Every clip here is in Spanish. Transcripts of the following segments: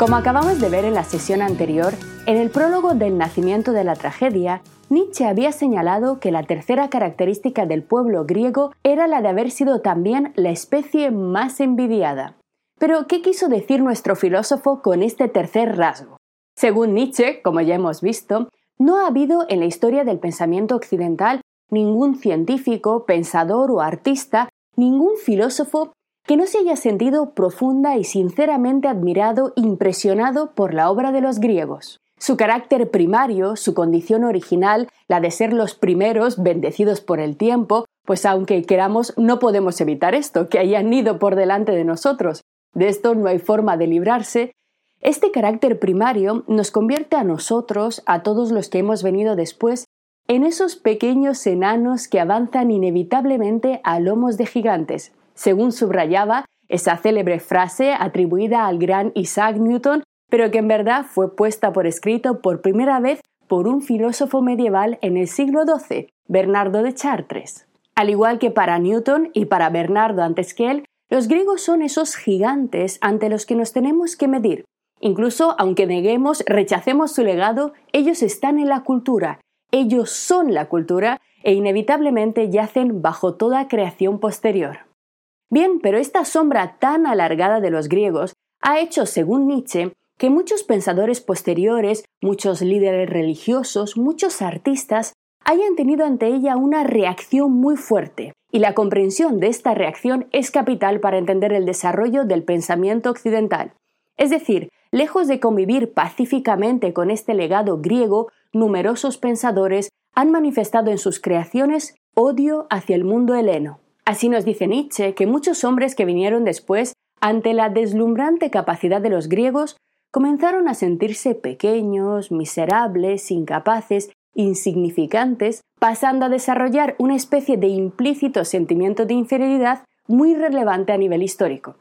Como acabamos de ver en la sesión anterior, en el prólogo del nacimiento de la tragedia, Nietzsche había señalado que la tercera característica del pueblo griego era la de haber sido también la especie más envidiada. Pero, ¿qué quiso decir nuestro filósofo con este tercer rasgo? Según Nietzsche, como ya hemos visto, no ha habido en la historia del pensamiento occidental ningún científico, pensador o artista, ningún filósofo que no se haya sentido profunda y sinceramente admirado, impresionado por la obra de los griegos. Su carácter primario, su condición original, la de ser los primeros bendecidos por el tiempo, pues aunque queramos no podemos evitar esto, que hayan ido por delante de nosotros. De esto no hay forma de librarse. Este carácter primario nos convierte a nosotros, a todos los que hemos venido después, en esos pequeños enanos que avanzan inevitablemente a lomos de gigantes, según subrayaba esa célebre frase atribuida al gran Isaac Newton, pero que en verdad fue puesta por escrito por primera vez por un filósofo medieval en el siglo XII, Bernardo de Chartres. Al igual que para Newton y para Bernardo antes que él, los griegos son esos gigantes ante los que nos tenemos que medir. Incluso aunque neguemos, rechacemos su legado, ellos están en la cultura, ellos son la cultura e inevitablemente yacen bajo toda creación posterior. Bien, pero esta sombra tan alargada de los griegos ha hecho, según Nietzsche, que muchos pensadores posteriores, muchos líderes religiosos, muchos artistas hayan tenido ante ella una reacción muy fuerte, y la comprensión de esta reacción es capital para entender el desarrollo del pensamiento occidental. Es decir, lejos de convivir pacíficamente con este legado griego, numerosos pensadores han manifestado en sus creaciones odio hacia el mundo heleno. Así nos dice Nietzsche que muchos hombres que vinieron después, ante la deslumbrante capacidad de los griegos, comenzaron a sentirse pequeños, miserables, incapaces, insignificantes, pasando a desarrollar una especie de implícito sentimiento de inferioridad muy relevante a nivel histórico.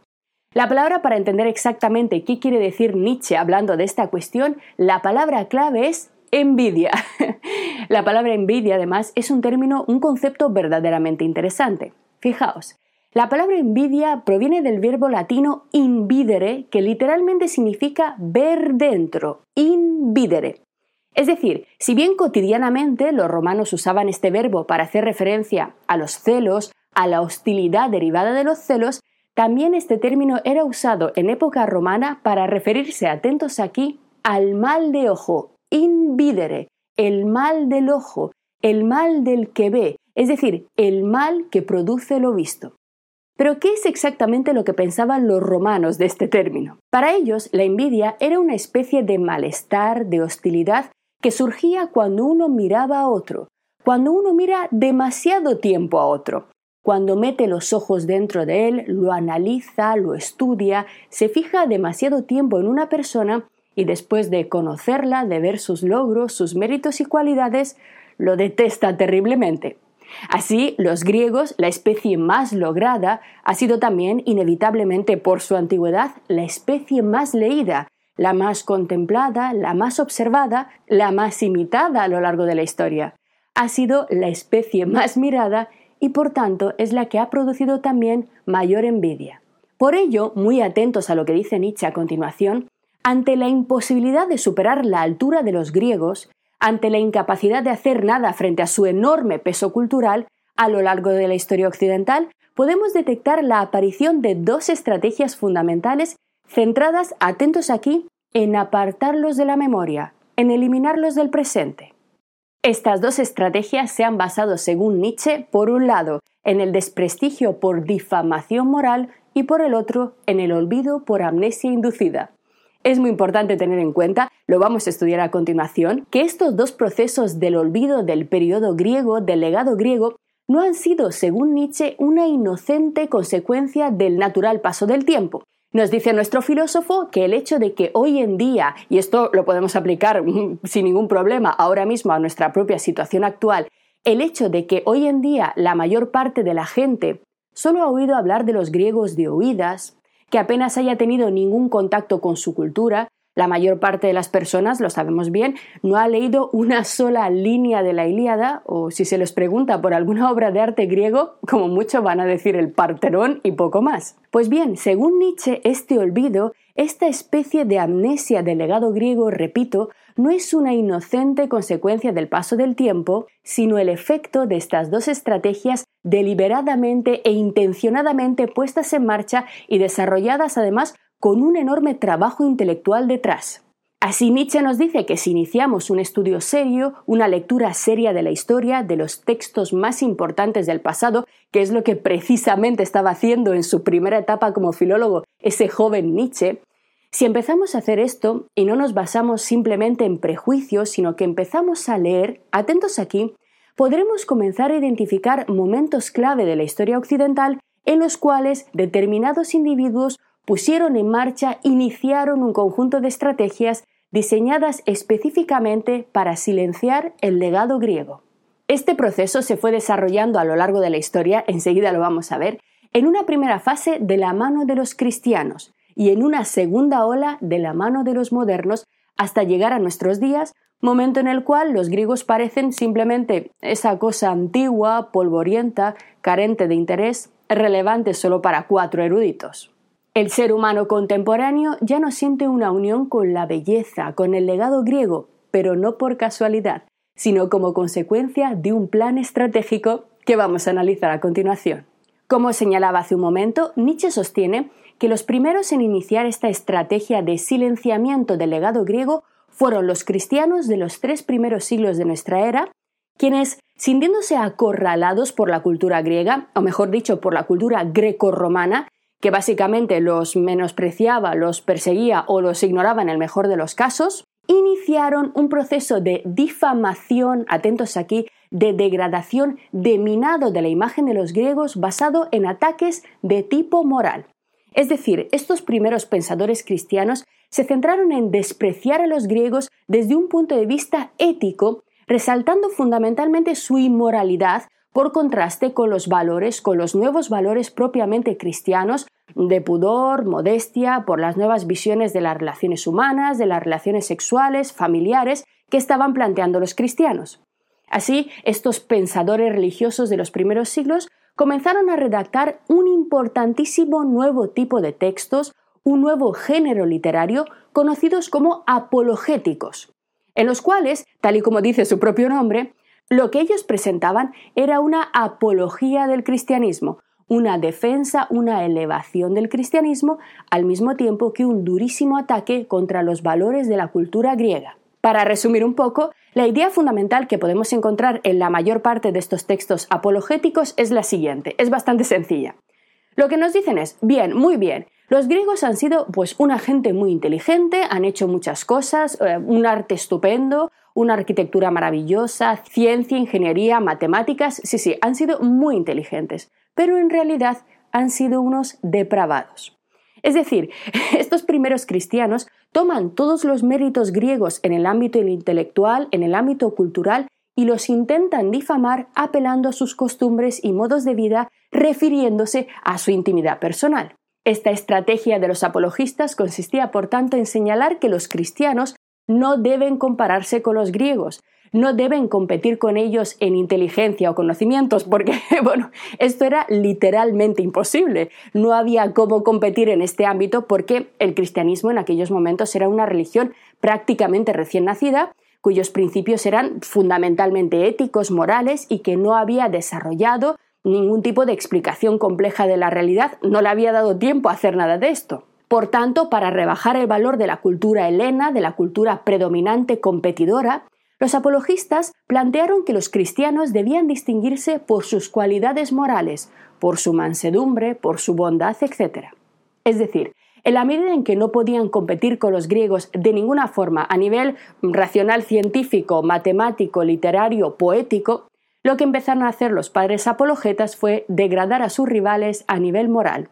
La palabra para entender exactamente qué quiere decir Nietzsche hablando de esta cuestión, la palabra clave es envidia. la palabra envidia, además, es un término, un concepto verdaderamente interesante. Fijaos, la palabra envidia proviene del verbo latino invidere, que literalmente significa ver dentro, invidere. Es decir, si bien cotidianamente los romanos usaban este verbo para hacer referencia a los celos, a la hostilidad derivada de los celos, también este término era usado en época romana para referirse, atentos aquí, al mal de ojo, invidere, el mal del ojo, el mal del que ve, es decir, el mal que produce lo visto. Pero ¿qué es exactamente lo que pensaban los romanos de este término? Para ellos, la envidia era una especie de malestar, de hostilidad, que surgía cuando uno miraba a otro, cuando uno mira demasiado tiempo a otro, cuando mete los ojos dentro de él, lo analiza, lo estudia, se fija demasiado tiempo en una persona y después de conocerla, de ver sus logros, sus méritos y cualidades, lo detesta terriblemente. Así, los griegos, la especie más lograda, ha sido también, inevitablemente por su antigüedad, la especie más leída, la más contemplada, la más observada, la más imitada a lo largo de la historia. Ha sido la especie más mirada y por tanto es la que ha producido también mayor envidia. Por ello, muy atentos a lo que dice Nietzsche a continuación, ante la imposibilidad de superar la altura de los griegos, ante la incapacidad de hacer nada frente a su enorme peso cultural, a lo largo de la historia occidental, podemos detectar la aparición de dos estrategias fundamentales centradas, atentos aquí, en apartarlos de la memoria, en eliminarlos del presente. Estas dos estrategias se han basado, según Nietzsche, por un lado, en el desprestigio por difamación moral y por el otro, en el olvido por amnesia inducida. Es muy importante tener en cuenta, lo vamos a estudiar a continuación, que estos dos procesos del olvido del periodo griego, del legado griego, no han sido, según Nietzsche, una inocente consecuencia del natural paso del tiempo. Nos dice nuestro filósofo que el hecho de que hoy en día, y esto lo podemos aplicar sin ningún problema ahora mismo a nuestra propia situación actual, el hecho de que hoy en día la mayor parte de la gente solo ha oído hablar de los griegos de oídas, que apenas haya tenido ningún contacto con su cultura, la mayor parte de las personas, lo sabemos bien, no ha leído una sola línea de la Ilíada, o si se les pregunta por alguna obra de arte griego, como mucho van a decir el Parterón y poco más. Pues bien, según Nietzsche, este olvido esta especie de amnesia del legado griego, repito, no es una inocente consecuencia del paso del tiempo, sino el efecto de estas dos estrategias deliberadamente e intencionadamente puestas en marcha y desarrolladas además con un enorme trabajo intelectual detrás. Así Nietzsche nos dice que si iniciamos un estudio serio, una lectura seria de la historia, de los textos más importantes del pasado, que es lo que precisamente estaba haciendo en su primera etapa como filólogo ese joven Nietzsche, si empezamos a hacer esto y no nos basamos simplemente en prejuicios, sino que empezamos a leer, atentos aquí, podremos comenzar a identificar momentos clave de la historia occidental en los cuales determinados individuos pusieron en marcha, iniciaron un conjunto de estrategias diseñadas específicamente para silenciar el legado griego. Este proceso se fue desarrollando a lo largo de la historia, enseguida lo vamos a ver, en una primera fase de la mano de los cristianos y en una segunda ola de la mano de los modernos hasta llegar a nuestros días, momento en el cual los griegos parecen simplemente esa cosa antigua, polvorienta, carente de interés, relevante solo para cuatro eruditos. El ser humano contemporáneo ya no siente una unión con la belleza, con el legado griego, pero no por casualidad, sino como consecuencia de un plan estratégico que vamos a analizar a continuación. Como señalaba hace un momento, Nietzsche sostiene que los primeros en iniciar esta estrategia de silenciamiento del legado griego fueron los cristianos de los tres primeros siglos de nuestra era, quienes, sintiéndose acorralados por la cultura griega, o mejor dicho, por la cultura greco-romana, que básicamente los menospreciaba, los perseguía o los ignoraba en el mejor de los casos, iniciaron un proceso de difamación, atentos aquí, de degradación, de minado de la imagen de los griegos basado en ataques de tipo moral. Es decir, estos primeros pensadores cristianos se centraron en despreciar a los griegos desde un punto de vista ético, resaltando fundamentalmente su inmoralidad por contraste con los valores, con los nuevos valores propiamente cristianos de pudor, modestia, por las nuevas visiones de las relaciones humanas, de las relaciones sexuales, familiares, que estaban planteando los cristianos. Así, estos pensadores religiosos de los primeros siglos comenzaron a redactar un importantísimo nuevo tipo de textos, un nuevo género literario conocidos como apologéticos, en los cuales, tal y como dice su propio nombre, lo que ellos presentaban era una apología del cristianismo, una defensa, una elevación del cristianismo, al mismo tiempo que un durísimo ataque contra los valores de la cultura griega. Para resumir un poco, la idea fundamental que podemos encontrar en la mayor parte de estos textos apologéticos es la siguiente, es bastante sencilla. Lo que nos dicen es, bien, muy bien, los griegos han sido pues una gente muy inteligente, han hecho muchas cosas, eh, un arte estupendo, una arquitectura maravillosa, ciencia, ingeniería, matemáticas, sí, sí, han sido muy inteligentes, pero en realidad han sido unos depravados. Es decir, estos primeros cristianos toman todos los méritos griegos en el ámbito intelectual, en el ámbito cultural, y los intentan difamar apelando a sus costumbres y modos de vida, refiriéndose a su intimidad personal. Esta estrategia de los apologistas consistía, por tanto, en señalar que los cristianos no deben compararse con los griegos, no deben competir con ellos en inteligencia o conocimientos, porque, bueno, esto era literalmente imposible. No había cómo competir en este ámbito porque el cristianismo en aquellos momentos era una religión prácticamente recién nacida, cuyos principios eran fundamentalmente éticos, morales y que no había desarrollado ningún tipo de explicación compleja de la realidad, no le había dado tiempo a hacer nada de esto. Por tanto, para rebajar el valor de la cultura helena, de la cultura predominante competidora, los apologistas plantearon que los cristianos debían distinguirse por sus cualidades morales, por su mansedumbre, por su bondad, etc. Es decir, en la medida en que no podían competir con los griegos de ninguna forma a nivel racional científico, matemático, literario, poético, lo que empezaron a hacer los padres apologetas fue degradar a sus rivales a nivel moral.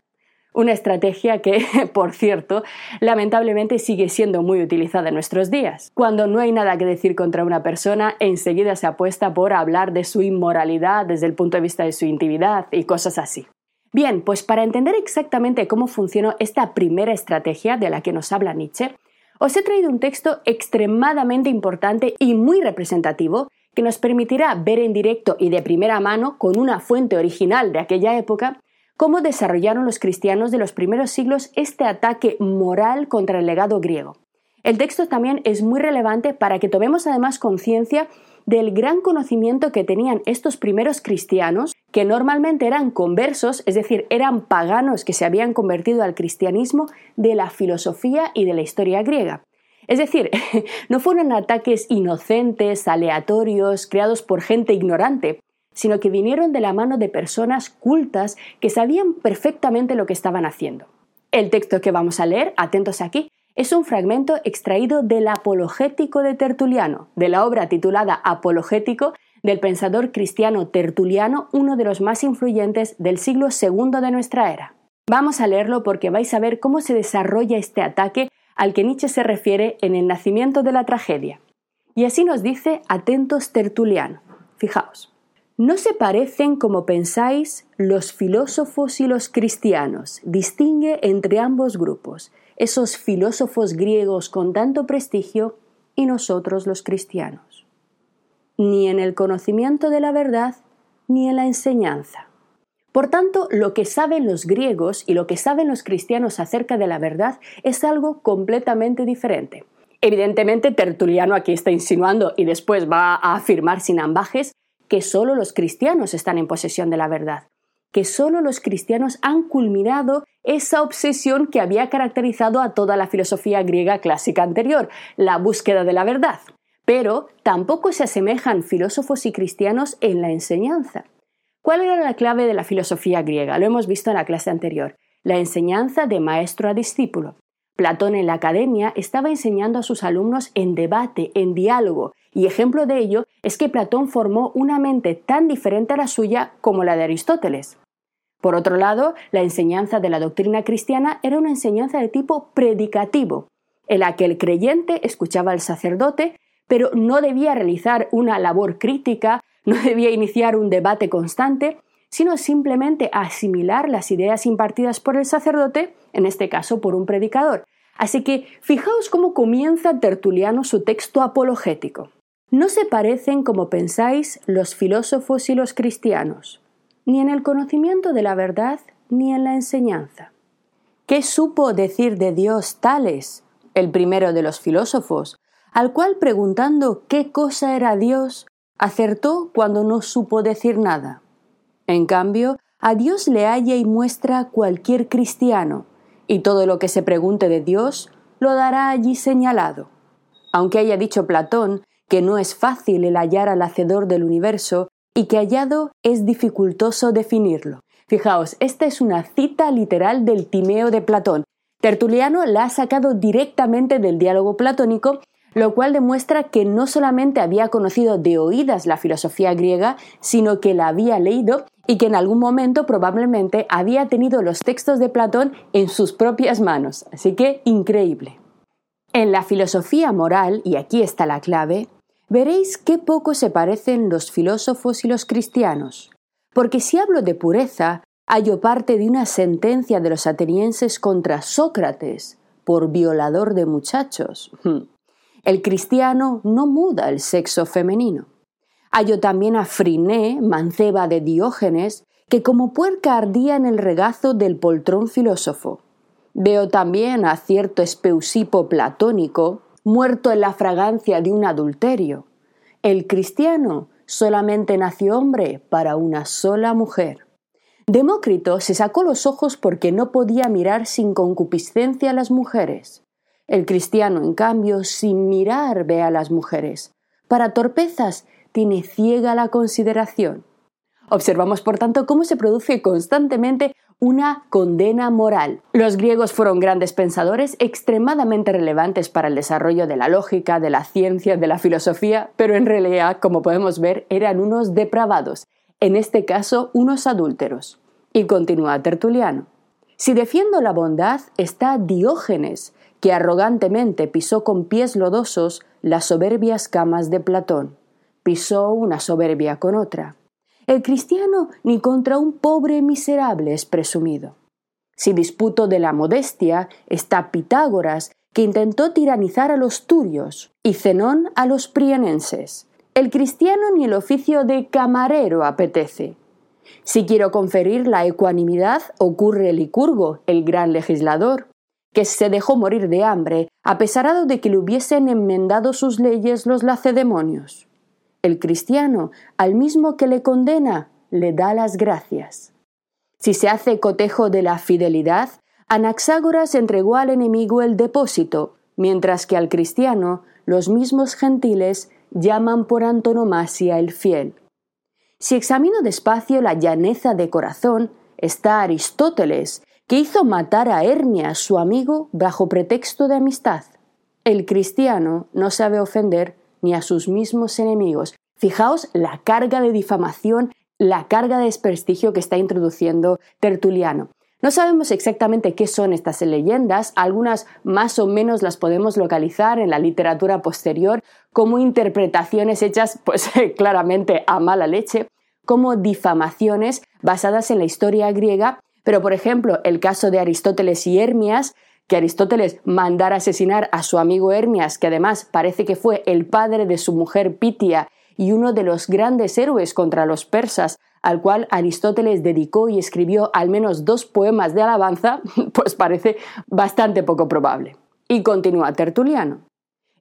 Una estrategia que, por cierto, lamentablemente sigue siendo muy utilizada en nuestros días. Cuando no hay nada que decir contra una persona, enseguida se apuesta por hablar de su inmoralidad desde el punto de vista de su intimidad y cosas así. Bien, pues para entender exactamente cómo funcionó esta primera estrategia de la que nos habla Nietzsche, os he traído un texto extremadamente importante y muy representativo que nos permitirá ver en directo y de primera mano, con una fuente original de aquella época, cómo desarrollaron los cristianos de los primeros siglos este ataque moral contra el legado griego. El texto también es muy relevante para que tomemos además conciencia del gran conocimiento que tenían estos primeros cristianos, que normalmente eran conversos, es decir, eran paganos que se habían convertido al cristianismo, de la filosofía y de la historia griega. Es decir, no fueron ataques inocentes, aleatorios, creados por gente ignorante, sino que vinieron de la mano de personas cultas que sabían perfectamente lo que estaban haciendo. El texto que vamos a leer, atentos aquí, es un fragmento extraído del Apologético de Tertuliano, de la obra titulada Apologético del pensador cristiano Tertuliano, uno de los más influyentes del siglo II de nuestra era. Vamos a leerlo porque vais a ver cómo se desarrolla este ataque al que Nietzsche se refiere en el nacimiento de la tragedia. Y así nos dice Atentos Tertuliano. Fijaos. No se parecen como pensáis los filósofos y los cristianos. Distingue entre ambos grupos, esos filósofos griegos con tanto prestigio y nosotros los cristianos. Ni en el conocimiento de la verdad, ni en la enseñanza. Por tanto, lo que saben los griegos y lo que saben los cristianos acerca de la verdad es algo completamente diferente. Evidentemente, Tertuliano aquí está insinuando y después va a afirmar sin ambajes que solo los cristianos están en posesión de la verdad, que solo los cristianos han culminado esa obsesión que había caracterizado a toda la filosofía griega clásica anterior, la búsqueda de la verdad. Pero tampoco se asemejan filósofos y cristianos en la enseñanza. ¿Cuál era la clave de la filosofía griega? Lo hemos visto en la clase anterior. La enseñanza de maestro a discípulo. Platón en la academia estaba enseñando a sus alumnos en debate, en diálogo, y ejemplo de ello es que Platón formó una mente tan diferente a la suya como la de Aristóteles. Por otro lado, la enseñanza de la doctrina cristiana era una enseñanza de tipo predicativo, en la que el creyente escuchaba al sacerdote, pero no debía realizar una labor crítica, no debía iniciar un debate constante, sino simplemente asimilar las ideas impartidas por el sacerdote, en este caso por un predicador. Así que fijaos cómo comienza Tertuliano su texto apologético. No se parecen como pensáis los filósofos y los cristianos, ni en el conocimiento de la verdad ni en la enseñanza. ¿Qué supo decir de Dios Tales, el primero de los filósofos, al cual preguntando qué cosa era Dios, acertó cuando no supo decir nada? En cambio, a Dios le halla y muestra cualquier cristiano, y todo lo que se pregunte de Dios lo dará allí señalado. Aunque haya dicho Platón que no es fácil el hallar al hacedor del universo y que hallado es dificultoso definirlo. Fijaos, esta es una cita literal del Timeo de Platón. Tertuliano la ha sacado directamente del diálogo platónico, lo cual demuestra que no solamente había conocido de oídas la filosofía griega, sino que la había leído y que en algún momento probablemente había tenido los textos de Platón en sus propias manos. Así que increíble. En la filosofía moral, y aquí está la clave, veréis qué poco se parecen los filósofos y los cristianos. Porque si hablo de pureza, hallo parte de una sentencia de los atenienses contra Sócrates por violador de muchachos. El cristiano no muda el sexo femenino. Hallo también a Friné, manceba de Diógenes, que como puerca ardía en el regazo del poltrón filósofo. Veo también a cierto espeusipo platónico, muerto en la fragancia de un adulterio. El cristiano solamente nació hombre para una sola mujer. Demócrito se sacó los ojos porque no podía mirar sin concupiscencia a las mujeres. El cristiano, en cambio, sin mirar ve a las mujeres. Para torpezas tiene ciega la consideración. Observamos, por tanto, cómo se produce constantemente una condena moral. Los griegos fueron grandes pensadores extremadamente relevantes para el desarrollo de la lógica, de la ciencia, de la filosofía, pero en realidad, como podemos ver, eran unos depravados, en este caso unos adúlteros. Y continúa Tertuliano. Si defiendo la bondad, está Diógenes, que arrogantemente pisó con pies lodosos las soberbias camas de Platón. Pisó una soberbia con otra. El cristiano ni contra un pobre miserable es presumido. Si disputo de la modestia, está Pitágoras, que intentó tiranizar a los turios, y Zenón a los prienenses. El cristiano ni el oficio de camarero apetece. Si quiero conferir la ecuanimidad, ocurre Licurgo, el gran legislador, que se dejó morir de hambre, a pesar de que le hubiesen enmendado sus leyes los lacedemonios. El cristiano, al mismo que le condena, le da las gracias. Si se hace cotejo de la fidelidad, Anaxágoras entregó al enemigo el depósito, mientras que al cristiano los mismos gentiles llaman por antonomasia el fiel. Si examino despacio la llaneza de corazón, está Aristóteles, que hizo matar a Hermias, su amigo, bajo pretexto de amistad. El cristiano no sabe ofender ni a sus mismos enemigos. Fijaos la carga de difamación, la carga de desprestigio que está introduciendo Tertuliano. No sabemos exactamente qué son estas leyendas, algunas más o menos las podemos localizar en la literatura posterior como interpretaciones hechas pues claramente a mala leche, como difamaciones basadas en la historia griega, pero por ejemplo el caso de Aristóteles y Hermias, que Aristóteles mandara asesinar a su amigo Hermias, que además parece que fue el padre de su mujer Pitia y uno de los grandes héroes contra los persas, al cual Aristóteles dedicó y escribió al menos dos poemas de alabanza, pues parece bastante poco probable. Y continúa Tertuliano.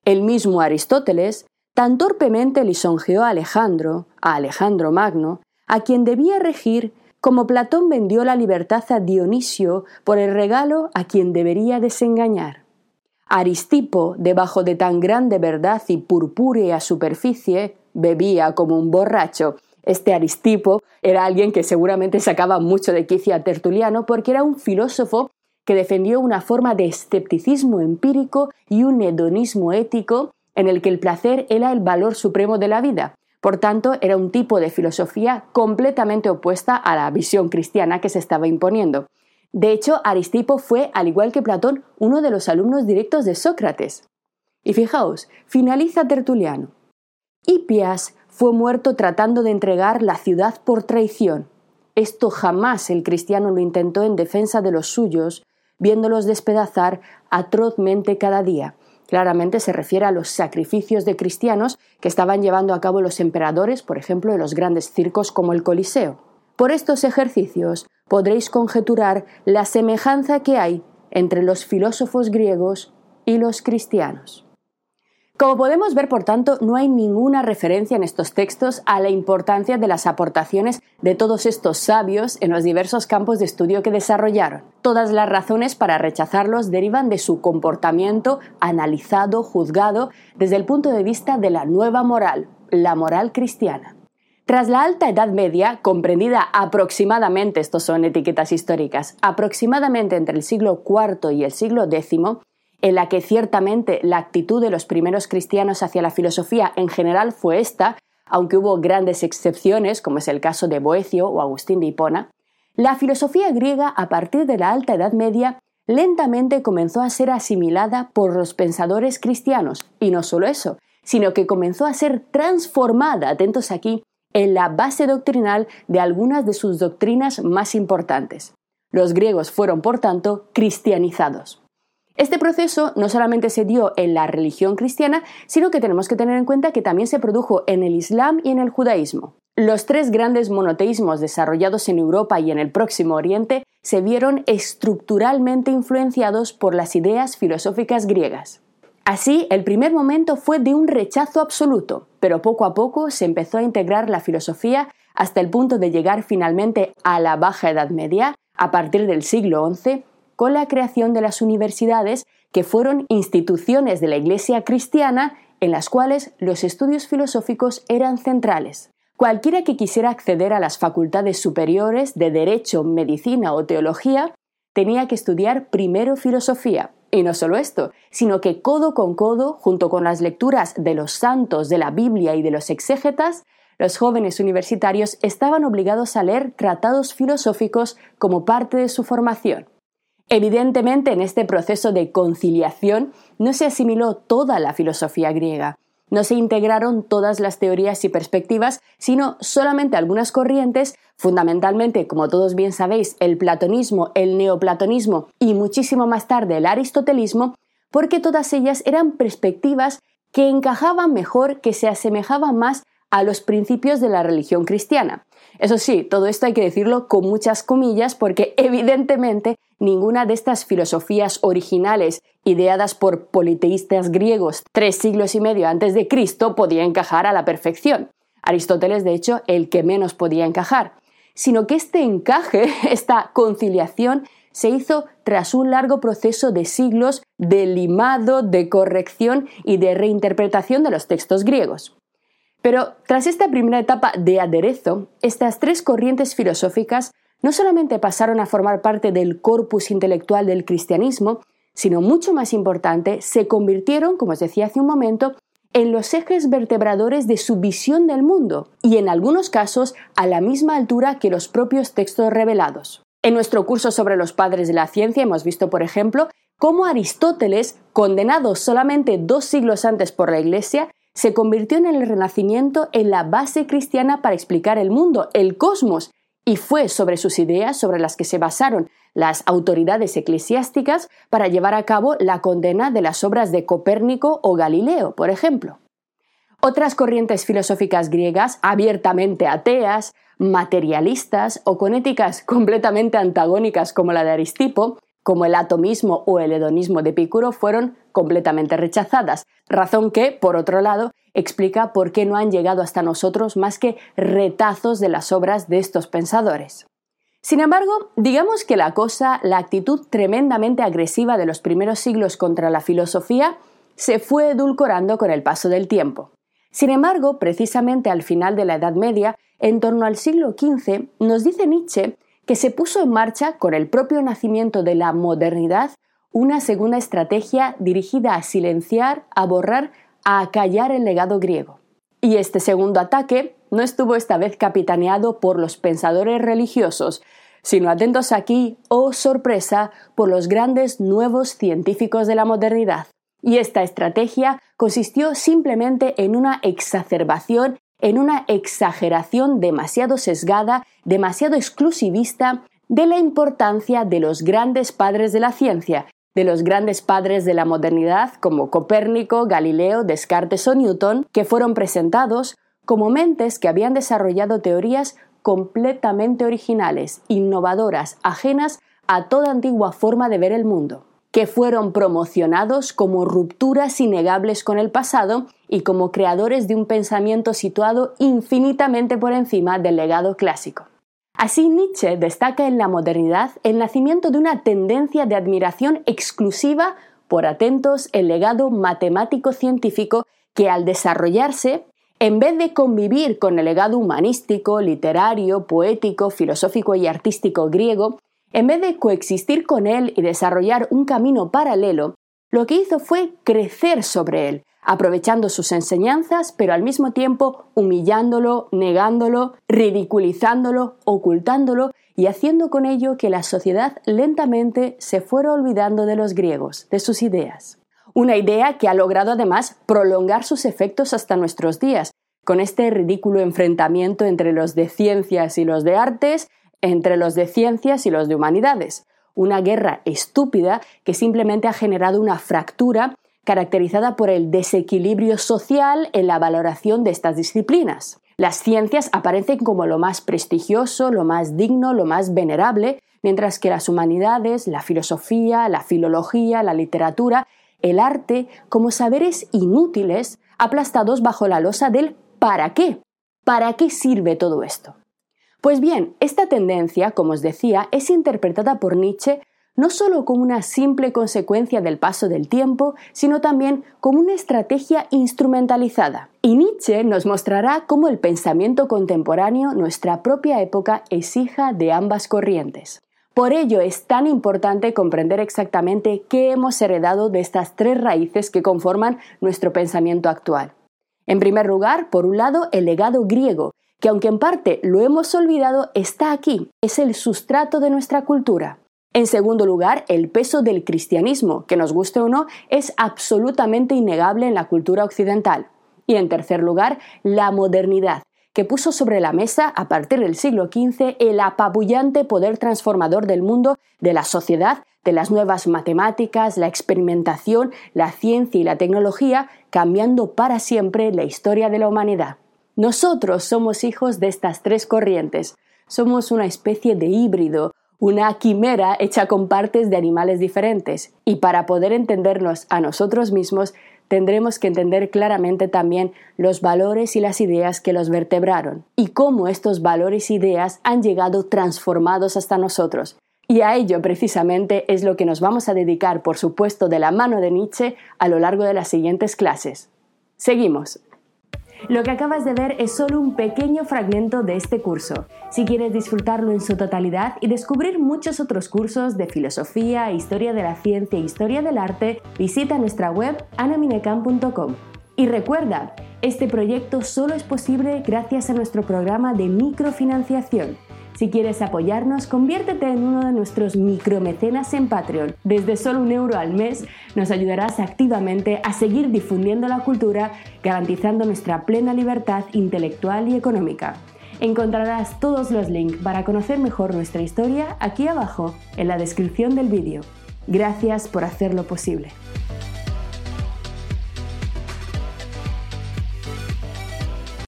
El mismo Aristóteles tan torpemente lisonjeó a Alejandro, a Alejandro Magno, a quien debía regir como Platón vendió la libertad a Dionisio por el regalo a quien debería desengañar. Aristipo, debajo de tan grande verdad y purpúrea superficie, bebía como un borracho este Aristipo era alguien que seguramente sacaba mucho de quicio a Tertuliano porque era un filósofo que defendió una forma de escepticismo empírico y un hedonismo ético en el que el placer era el valor supremo de la vida. Por tanto, era un tipo de filosofía completamente opuesta a la visión cristiana que se estaba imponiendo. De hecho, Aristipo fue, al igual que Platón, uno de los alumnos directos de Sócrates. Y fijaos, finaliza Tertuliano. Hipias fue muerto tratando de entregar la ciudad por traición. Esto jamás el cristiano lo intentó en defensa de los suyos, viéndolos despedazar atrozmente cada día. Claramente se refiere a los sacrificios de cristianos que estaban llevando a cabo los emperadores, por ejemplo, en los grandes circos como el Coliseo. Por estos ejercicios podréis conjeturar la semejanza que hay entre los filósofos griegos y los cristianos. Como podemos ver, por tanto, no hay ninguna referencia en estos textos a la importancia de las aportaciones de todos estos sabios en los diversos campos de estudio que desarrollaron. Todas las razones para rechazarlos derivan de su comportamiento analizado, juzgado, desde el punto de vista de la nueva moral, la moral cristiana. Tras la Alta Edad Media, comprendida aproximadamente, estos son etiquetas históricas, aproximadamente entre el siglo IV y el siglo X, en la que ciertamente la actitud de los primeros cristianos hacia la filosofía en general fue esta, aunque hubo grandes excepciones, como es el caso de Boecio o Agustín de Hipona, la filosofía griega a partir de la Alta Edad Media lentamente comenzó a ser asimilada por los pensadores cristianos, y no solo eso, sino que comenzó a ser transformada, atentos aquí, en la base doctrinal de algunas de sus doctrinas más importantes. Los griegos fueron, por tanto, cristianizados. Este proceso no solamente se dio en la religión cristiana, sino que tenemos que tener en cuenta que también se produjo en el Islam y en el judaísmo. Los tres grandes monoteísmos desarrollados en Europa y en el Próximo Oriente se vieron estructuralmente influenciados por las ideas filosóficas griegas. Así, el primer momento fue de un rechazo absoluto, pero poco a poco se empezó a integrar la filosofía hasta el punto de llegar finalmente a la Baja Edad Media, a partir del siglo XI, con la creación de las universidades, que fueron instituciones de la Iglesia cristiana en las cuales los estudios filosóficos eran centrales. Cualquiera que quisiera acceder a las facultades superiores de Derecho, Medicina o Teología tenía que estudiar primero filosofía. Y no solo esto, sino que codo con codo, junto con las lecturas de los santos, de la Biblia y de los exégetas, los jóvenes universitarios estaban obligados a leer tratados filosóficos como parte de su formación. Evidentemente, en este proceso de conciliación no se asimiló toda la filosofía griega, no se integraron todas las teorías y perspectivas, sino solamente algunas corrientes, fundamentalmente, como todos bien sabéis, el platonismo, el neoplatonismo y muchísimo más tarde el aristotelismo, porque todas ellas eran perspectivas que encajaban mejor, que se asemejaban más a los principios de la religión cristiana. Eso sí, todo esto hay que decirlo con muchas comillas porque evidentemente ninguna de estas filosofías originales ideadas por politeístas griegos tres siglos y medio antes de Cristo podía encajar a la perfección. Aristóteles, de hecho, el que menos podía encajar, sino que este encaje, esta conciliación, se hizo tras un largo proceso de siglos de limado, de corrección y de reinterpretación de los textos griegos. Pero tras esta primera etapa de aderezo, estas tres corrientes filosóficas no solamente pasaron a formar parte del corpus intelectual del cristianismo, sino mucho más importante, se convirtieron, como os decía hace un momento, en los ejes vertebradores de su visión del mundo y en algunos casos a la misma altura que los propios textos revelados. En nuestro curso sobre los padres de la ciencia hemos visto, por ejemplo, cómo Aristóteles, condenado solamente dos siglos antes por la Iglesia, se convirtió en el Renacimiento en la base cristiana para explicar el mundo, el cosmos, y fue sobre sus ideas sobre las que se basaron las autoridades eclesiásticas para llevar a cabo la condena de las obras de Copérnico o Galileo, por ejemplo. Otras corrientes filosóficas griegas, abiertamente ateas, materialistas o con éticas completamente antagónicas como la de Aristipo, como el atomismo o el hedonismo de Epicuro, fueron completamente rechazadas, razón que, por otro lado, explica por qué no han llegado hasta nosotros más que retazos de las obras de estos pensadores. Sin embargo, digamos que la cosa, la actitud tremendamente agresiva de los primeros siglos contra la filosofía, se fue edulcorando con el paso del tiempo. Sin embargo, precisamente al final de la Edad Media, en torno al siglo XV, nos dice Nietzsche que se puso en marcha, con el propio nacimiento de la modernidad, una segunda estrategia dirigida a silenciar, a borrar, a acallar el legado griego. Y este segundo ataque no estuvo esta vez capitaneado por los pensadores religiosos, sino atentos aquí, oh sorpresa, por los grandes nuevos científicos de la modernidad. Y esta estrategia consistió simplemente en una exacerbación en una exageración demasiado sesgada, demasiado exclusivista de la importancia de los grandes padres de la ciencia, de los grandes padres de la modernidad como Copérnico, Galileo, Descartes o Newton, que fueron presentados como mentes que habían desarrollado teorías completamente originales, innovadoras, ajenas a toda antigua forma de ver el mundo que fueron promocionados como rupturas innegables con el pasado y como creadores de un pensamiento situado infinitamente por encima del legado clásico. Así Nietzsche destaca en la modernidad el nacimiento de una tendencia de admiración exclusiva por atentos el legado matemático-científico que al desarrollarse, en vez de convivir con el legado humanístico, literario, poético, filosófico y artístico griego, en vez de coexistir con él y desarrollar un camino paralelo, lo que hizo fue crecer sobre él, aprovechando sus enseñanzas, pero al mismo tiempo humillándolo, negándolo, ridiculizándolo, ocultándolo y haciendo con ello que la sociedad lentamente se fuera olvidando de los griegos, de sus ideas. Una idea que ha logrado además prolongar sus efectos hasta nuestros días, con este ridículo enfrentamiento entre los de ciencias y los de artes, entre los de ciencias y los de humanidades. Una guerra estúpida que simplemente ha generado una fractura caracterizada por el desequilibrio social en la valoración de estas disciplinas. Las ciencias aparecen como lo más prestigioso, lo más digno, lo más venerable, mientras que las humanidades, la filosofía, la filología, la literatura, el arte, como saberes inútiles, aplastados bajo la losa del ¿para qué? ¿Para qué sirve todo esto? Pues bien, esta tendencia, como os decía, es interpretada por Nietzsche no solo como una simple consecuencia del paso del tiempo, sino también como una estrategia instrumentalizada. Y Nietzsche nos mostrará cómo el pensamiento contemporáneo, nuestra propia época, es hija de ambas corrientes. Por ello es tan importante comprender exactamente qué hemos heredado de estas tres raíces que conforman nuestro pensamiento actual. En primer lugar, por un lado, el legado griego, que aunque en parte lo hemos olvidado, está aquí, es el sustrato de nuestra cultura. En segundo lugar, el peso del cristianismo, que nos guste o no, es absolutamente innegable en la cultura occidental. Y en tercer lugar, la modernidad, que puso sobre la mesa a partir del siglo XV el apabullante poder transformador del mundo, de la sociedad, de las nuevas matemáticas, la experimentación, la ciencia y la tecnología, cambiando para siempre la historia de la humanidad. Nosotros somos hijos de estas tres corrientes. Somos una especie de híbrido, una quimera hecha con partes de animales diferentes. Y para poder entendernos a nosotros mismos, tendremos que entender claramente también los valores y las ideas que los vertebraron y cómo estos valores e ideas han llegado transformados hasta nosotros. Y a ello precisamente es lo que nos vamos a dedicar, por supuesto, de la mano de Nietzsche a lo largo de las siguientes clases. Seguimos. Lo que acabas de ver es solo un pequeño fragmento de este curso. Si quieres disfrutarlo en su totalidad y descubrir muchos otros cursos de filosofía, historia de la ciencia e historia del arte, visita nuestra web anaminecam.com. Y recuerda, este proyecto solo es posible gracias a nuestro programa de microfinanciación si quieres apoyarnos, conviértete en uno de nuestros micromecenas en Patreon. Desde solo un euro al mes nos ayudarás activamente a seguir difundiendo la cultura, garantizando nuestra plena libertad intelectual y económica. Encontrarás todos los links para conocer mejor nuestra historia aquí abajo en la descripción del vídeo. Gracias por hacerlo posible.